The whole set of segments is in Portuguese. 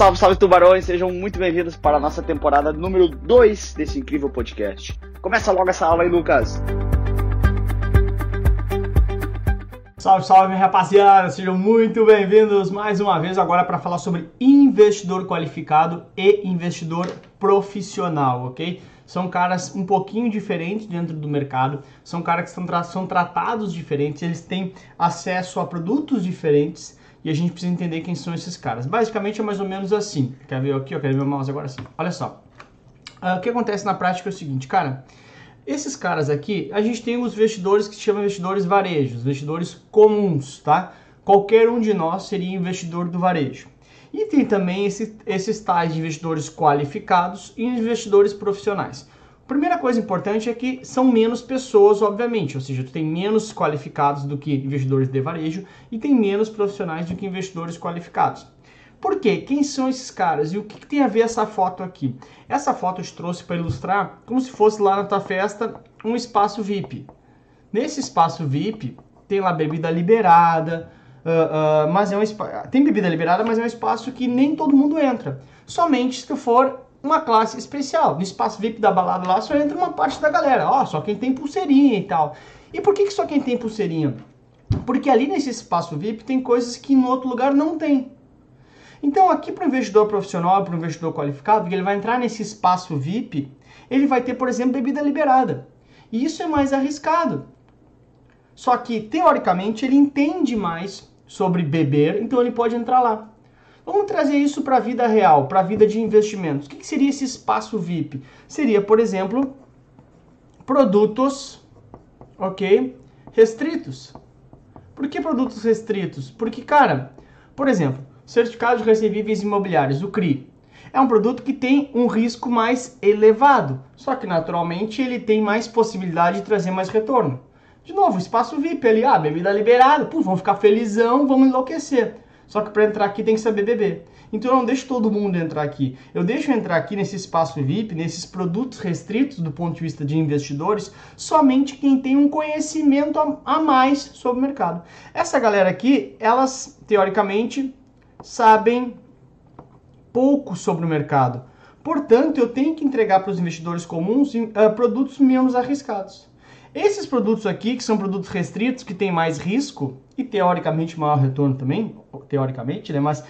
Salve, salve tubarões, sejam muito bem-vindos para a nossa temporada número 2 desse incrível podcast. Começa logo essa aula aí, Lucas. Salve, salve, rapaziada! Sejam muito bem-vindos mais uma vez agora para falar sobre investidor qualificado e investidor profissional, ok? São caras um pouquinho diferentes dentro do mercado, são caras que são, tra são tratados diferentes, eles têm acesso a produtos diferentes e a gente precisa entender quem são esses caras. Basicamente é mais ou menos assim. Quer ver aqui? Eu quero ver meu mouse agora sim. Olha só. Uh, o que acontece na prática é o seguinte, cara. Esses caras aqui, a gente tem os investidores que se chamam investidores varejos, investidores comuns, tá? Qualquer um de nós seria investidor do varejo. E tem também esse, esses tais de investidores qualificados e investidores profissionais. Primeira coisa importante é que são menos pessoas, obviamente, ou seja, tu tem menos qualificados do que investidores de varejo e tem menos profissionais do que investidores qualificados. Por quê? Quem são esses caras? E o que, que tem a ver essa foto aqui? Essa foto eu te trouxe para ilustrar como se fosse lá na tua festa um espaço VIP. Nesse espaço VIP tem lá bebida liberada, uh, uh, mas é um tem bebida liberada, mas é um espaço que nem todo mundo entra. Somente se tu for uma classe especial. No espaço VIP da balada lá só entra uma parte da galera. Ó, só quem tem pulseirinha e tal. E por que, que só quem tem pulseirinha? Porque ali nesse espaço VIP tem coisas que no outro lugar não tem. Então aqui para o investidor profissional, para o investidor qualificado, ele vai entrar nesse espaço VIP, ele vai ter, por exemplo, bebida liberada. E isso é mais arriscado. Só que, teoricamente, ele entende mais sobre beber, então ele pode entrar lá. Vamos trazer isso para a vida real, para a vida de investimentos. O que, que seria esse espaço VIP? Seria, por exemplo, produtos, ok, restritos. Por que produtos restritos? Porque, cara, por exemplo, certificado de recebíveis imobiliários, o CRI, é um produto que tem um risco mais elevado, só que naturalmente ele tem mais possibilidade de trazer mais retorno. De novo, espaço VIP ali, ah, bebida liberada, pô, vamos ficar felizão, vamos enlouquecer. Só que para entrar aqui tem que saber beber. Então eu não deixo todo mundo entrar aqui. Eu deixo entrar aqui nesse espaço VIP, nesses produtos restritos do ponto de vista de investidores, somente quem tem um conhecimento a mais sobre o mercado. Essa galera aqui, elas teoricamente sabem pouco sobre o mercado. Portanto, eu tenho que entregar para os investidores comuns uh, produtos menos arriscados. Esses produtos aqui, que são produtos restritos, que têm mais risco e teoricamente maior retorno também, teoricamente, né? Mas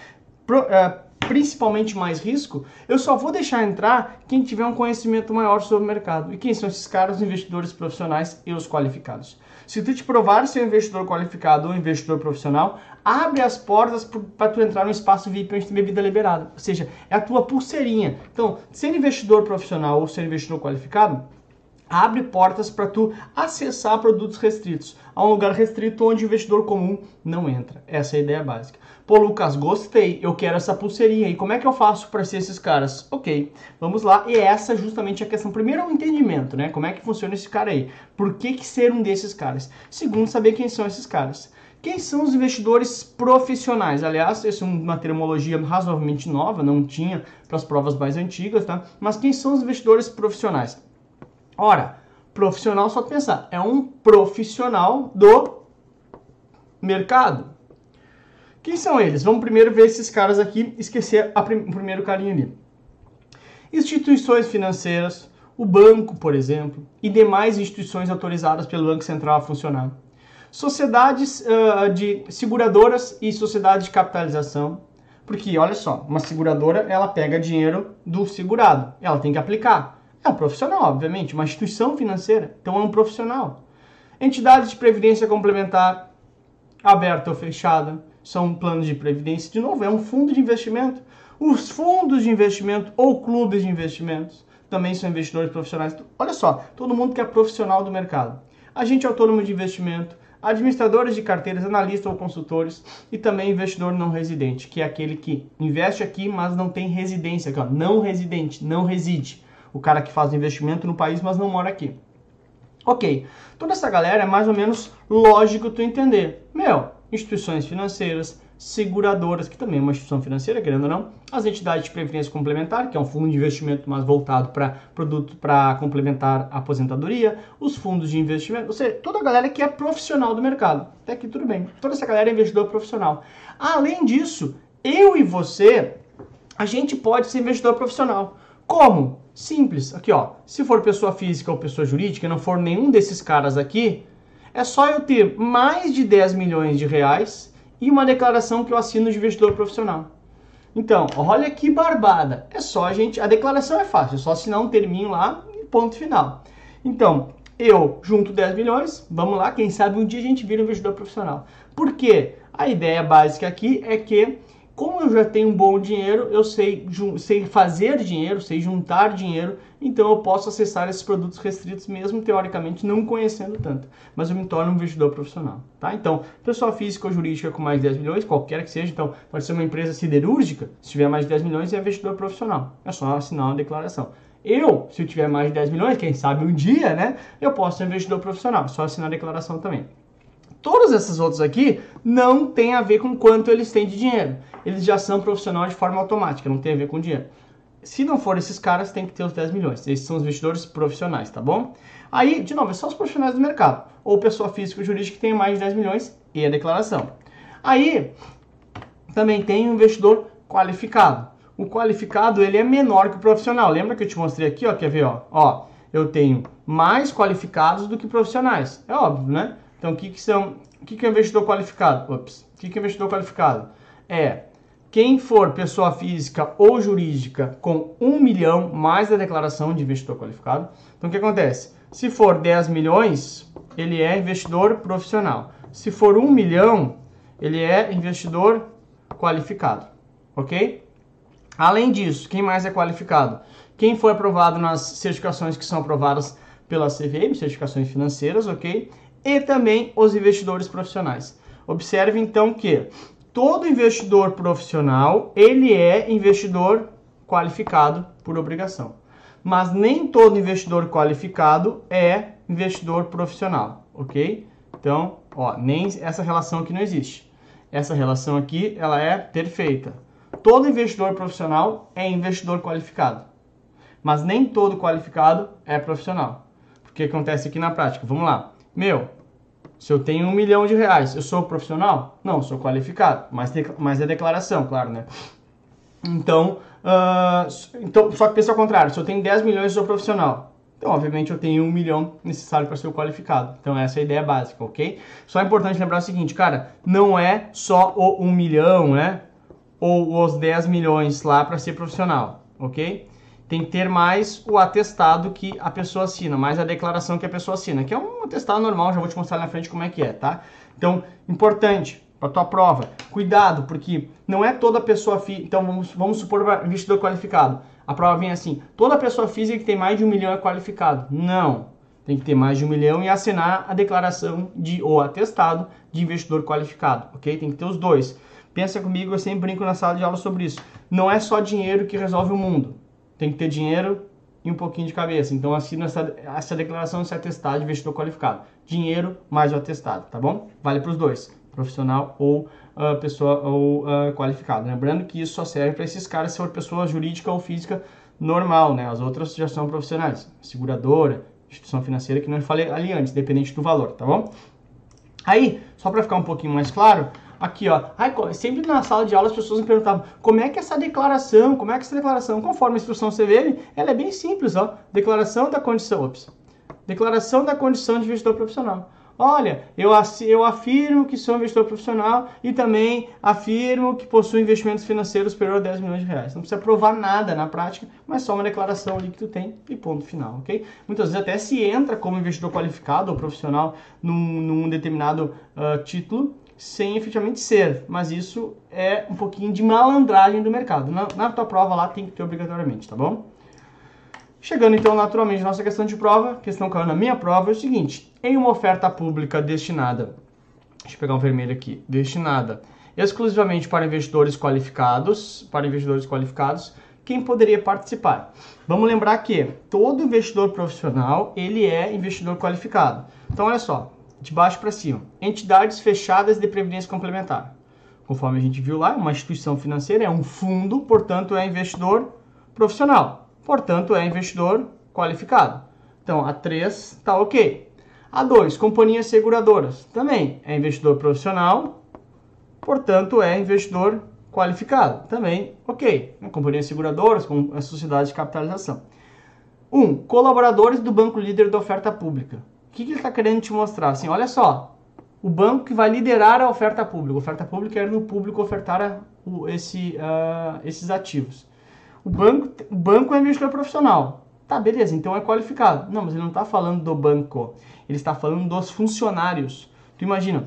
pro, é, principalmente mais risco, eu só vou deixar entrar quem tiver um conhecimento maior sobre o mercado. E quem são esses caras? Os investidores profissionais e os qualificados. Se tu te provar ser um investidor qualificado ou investidor profissional, abre as portas para tu entrar no espaço VIP onde tem bebida liberada. Ou seja, é a tua pulseirinha. Então, ser investidor profissional ou ser investidor qualificado, abre portas para tu acessar produtos restritos, a um lugar restrito onde o investidor comum não entra. Essa é a ideia básica. Pô, Lucas, gostei, eu quero essa pulseirinha. E como é que eu faço para ser esses caras? Ok, vamos lá. E essa é justamente a questão. Primeiro, é o entendimento, né? Como é que funciona esse cara aí? Por que, que ser um desses caras? Segundo, saber quem são esses caras. Quem são os investidores profissionais? Aliás, essa é uma terminologia razoavelmente nova, não tinha para as provas mais antigas, tá? Mas quem são os investidores profissionais? Ora, profissional só pensar, é um profissional do mercado. Quem são eles? Vamos primeiro ver esses caras aqui, esquecer prim o primeiro carinha ali. Instituições financeiras, o banco, por exemplo, e demais instituições autorizadas pelo Banco Central a funcionar. Sociedades uh, de seguradoras e sociedades de capitalização, porque olha só, uma seguradora ela pega dinheiro do segurado, ela tem que aplicar. É um profissional, obviamente, uma instituição financeira, então é um profissional. Entidades de previdência complementar, aberta ou fechada, são planos de previdência. De novo, é um fundo de investimento. Os fundos de investimento ou clubes de investimentos também são investidores profissionais. Olha só, todo mundo que é profissional do mercado. Agente autônomo de investimento, administradores de carteiras, analistas ou consultores e também investidor não residente, que é aquele que investe aqui, mas não tem residência, aqui, ó, não residente, não reside o cara que faz investimento no país, mas não mora aqui. Ok, toda essa galera é mais ou menos lógico tu entender. Meu, instituições financeiras, seguradoras, que também é uma instituição financeira, querendo ou não, as entidades de previdência complementar, que é um fundo de investimento mais voltado para produto para complementar a aposentadoria, os fundos de investimento, ou seja, toda a galera que é profissional do mercado. Até aqui tudo bem. Toda essa galera é investidor profissional. Além disso, eu e você a gente pode ser investidor profissional. Como? Simples. Aqui, ó. Se for pessoa física ou pessoa jurídica, não for nenhum desses caras aqui, é só eu ter mais de 10 milhões de reais e uma declaração que eu assino de investidor profissional. Então, olha que barbada. É só a gente. A declaração é fácil, é só assinar um terminho lá e ponto final. Então, eu junto 10 milhões, vamos lá, quem sabe um dia a gente vira um investidor profissional. Por quê? A ideia básica aqui é que como eu já tenho um bom dinheiro, eu sei, sei fazer dinheiro, sei juntar dinheiro, então eu posso acessar esses produtos restritos mesmo teoricamente não conhecendo tanto, mas eu me torno um investidor profissional, tá? Então, pessoa física ou jurídica com mais de 10 milhões, qualquer que seja, então pode ser uma empresa siderúrgica, se tiver mais de 10 milhões é investidor profissional, é só assinar uma declaração. Eu, se eu tiver mais de 10 milhões, quem sabe um dia, né, eu posso ser investidor profissional, só assinar a declaração também. Todos esses outros aqui não tem a ver com quanto eles têm de dinheiro. Eles já são profissionais de forma automática, não tem a ver com dinheiro. Se não for esses caras, tem que ter os 10 milhões. Esses são os investidores profissionais, tá bom? Aí, de novo, é só os profissionais do mercado. Ou pessoa física ou jurídica que tem mais de 10 milhões e a declaração. Aí, também tem o um investidor qualificado. O qualificado, ele é menor que o profissional. Lembra que eu te mostrei aqui, ó, quer ver, ó? Ó, eu tenho mais qualificados do que profissionais. É óbvio, né? Então, o que, que são. O que, que é investidor qualificado? Ops. O que, que é investidor qualificado? É quem for pessoa física ou jurídica com 1 milhão mais a declaração de investidor qualificado. Então, o que acontece? Se for 10 milhões, ele é investidor profissional. Se for 1 milhão, ele é investidor qualificado. Ok? Além disso, quem mais é qualificado? Quem foi aprovado nas certificações que são aprovadas pela CVM, certificações financeiras, ok? E também os investidores profissionais. Observe então que todo investidor profissional, ele é investidor qualificado por obrigação. Mas nem todo investidor qualificado é investidor profissional, ok? Então, ó, nem essa relação aqui não existe. Essa relação aqui, ela é perfeita. Todo investidor profissional é investidor qualificado. Mas nem todo qualificado é profissional. O que acontece aqui na prática? Vamos lá. Meu, se eu tenho um milhão de reais, eu sou profissional? Não, sou qualificado, mas, mas é declaração, claro, né? Então, uh, então, só que pensa ao contrário, se eu tenho 10 milhões, eu sou profissional. Então, obviamente, eu tenho um milhão necessário para ser qualificado. Então, essa é a ideia básica, ok? Só é importante lembrar o seguinte, cara, não é só o 1 milhão, né? Ou os 10 milhões lá para ser profissional, ok? Tem que ter mais o atestado que a pessoa assina, mais a declaração que a pessoa assina, que é um atestado normal, já vou te mostrar na frente como é que é, tá? Então, importante para tua prova, cuidado, porque não é toda pessoa física, então vamos, vamos supor investidor qualificado, a prova vem assim, toda pessoa física que tem mais de um milhão é qualificado, não, tem que ter mais de um milhão e assinar a declaração de ou atestado de investidor qualificado, ok? Tem que ter os dois. Pensa comigo, eu sempre brinco na sala de aula sobre isso. Não é só dinheiro que resolve o mundo tem que ter dinheiro e um pouquinho de cabeça. Então assina essa, essa declaração de atestado de investidor qualificado. Dinheiro mais o atestado, tá bom? Vale para os dois, profissional ou uh, pessoa ou uh, qualificado. Lembrando que isso só serve para esses caras se for pessoa jurídica ou física normal, né? As outras já são profissionais, seguradora, instituição financeira que não falei ali antes, dependente do valor, tá bom? Aí, só para ficar um pouquinho mais claro, Aqui, ó. Ai, sempre na sala de aula as pessoas me perguntavam como é que essa declaração, como é que essa declaração, conforme a instrução CVM, ela é bem simples, ó. Declaração da condição, ops. Declaração da condição de investidor profissional. Olha, eu, eu afirmo que sou investidor profissional e também afirmo que possuo investimentos financeiros superior a 10 milhões de reais. Não precisa provar nada na prática, mas só uma declaração ali que tu tem e ponto final, ok? Muitas vezes até se entra como investidor qualificado ou profissional num, num determinado uh, título sem efetivamente ser, mas isso é um pouquinho de malandragem do mercado. Na, na tua prova lá tem que ter obrigatoriamente, tá bom? Chegando então naturalmente à nossa questão de prova, questão caiu na minha prova é o seguinte: em uma oferta pública destinada, deixa eu pegar um vermelho aqui, destinada exclusivamente para investidores qualificados, para investidores qualificados, quem poderia participar? Vamos lembrar que todo investidor profissional ele é investidor qualificado. Então olha só, de baixo para cima. Entidades fechadas de previdência complementar. Conforme a gente viu lá, uma instituição financeira é um fundo, portanto é investidor profissional. Portanto é investidor qualificado. Então a 3 está ok. A 2, companhias seguradoras. Também é investidor profissional, portanto é investidor qualificado. Também, ok. Companhias seguradoras, com a sociedade de capitalização. Um, colaboradores do banco líder da oferta pública. O que, que ele está querendo te mostrar? Assim, olha só, o banco que vai liderar a oferta pública. A oferta pública é no público ofertar a, o, esse, uh, esses ativos. O banco, o banco é investidor profissional. Tá, beleza, então é qualificado. Não, mas ele não está falando do banco. Ele está falando dos funcionários. Tu imagina,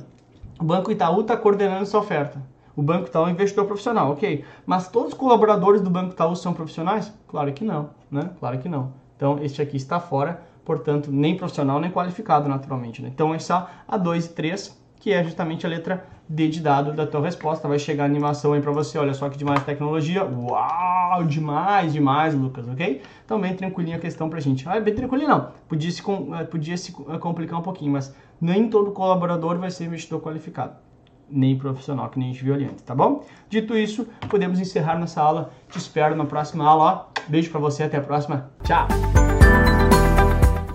o Banco Itaú está coordenando essa oferta. O Banco Itaú é um investidor profissional, ok. Mas todos os colaboradores do Banco Itaú são profissionais? Claro que não, né? Claro que não. Então, este aqui está fora, portanto, nem profissional, nem qualificado, naturalmente. Né? Então, é só a 2 e 3, que é justamente a letra D de dado da tua resposta. Vai chegar a animação aí para você. Olha só que demais tecnologia. Uau, demais, demais, Lucas, ok? Então, bem tranquilinha a questão pra gente. Ah, bem tranquilinho não. Podia se, eh, podia se eh, complicar um pouquinho, mas nem todo colaborador vai ser investidor qualificado nem profissional, que nem a gente viu ali antes, tá bom? Dito isso, podemos encerrar nossa aula. Te espero na próxima aula. Ó. Beijo para você, até a próxima. Tchau!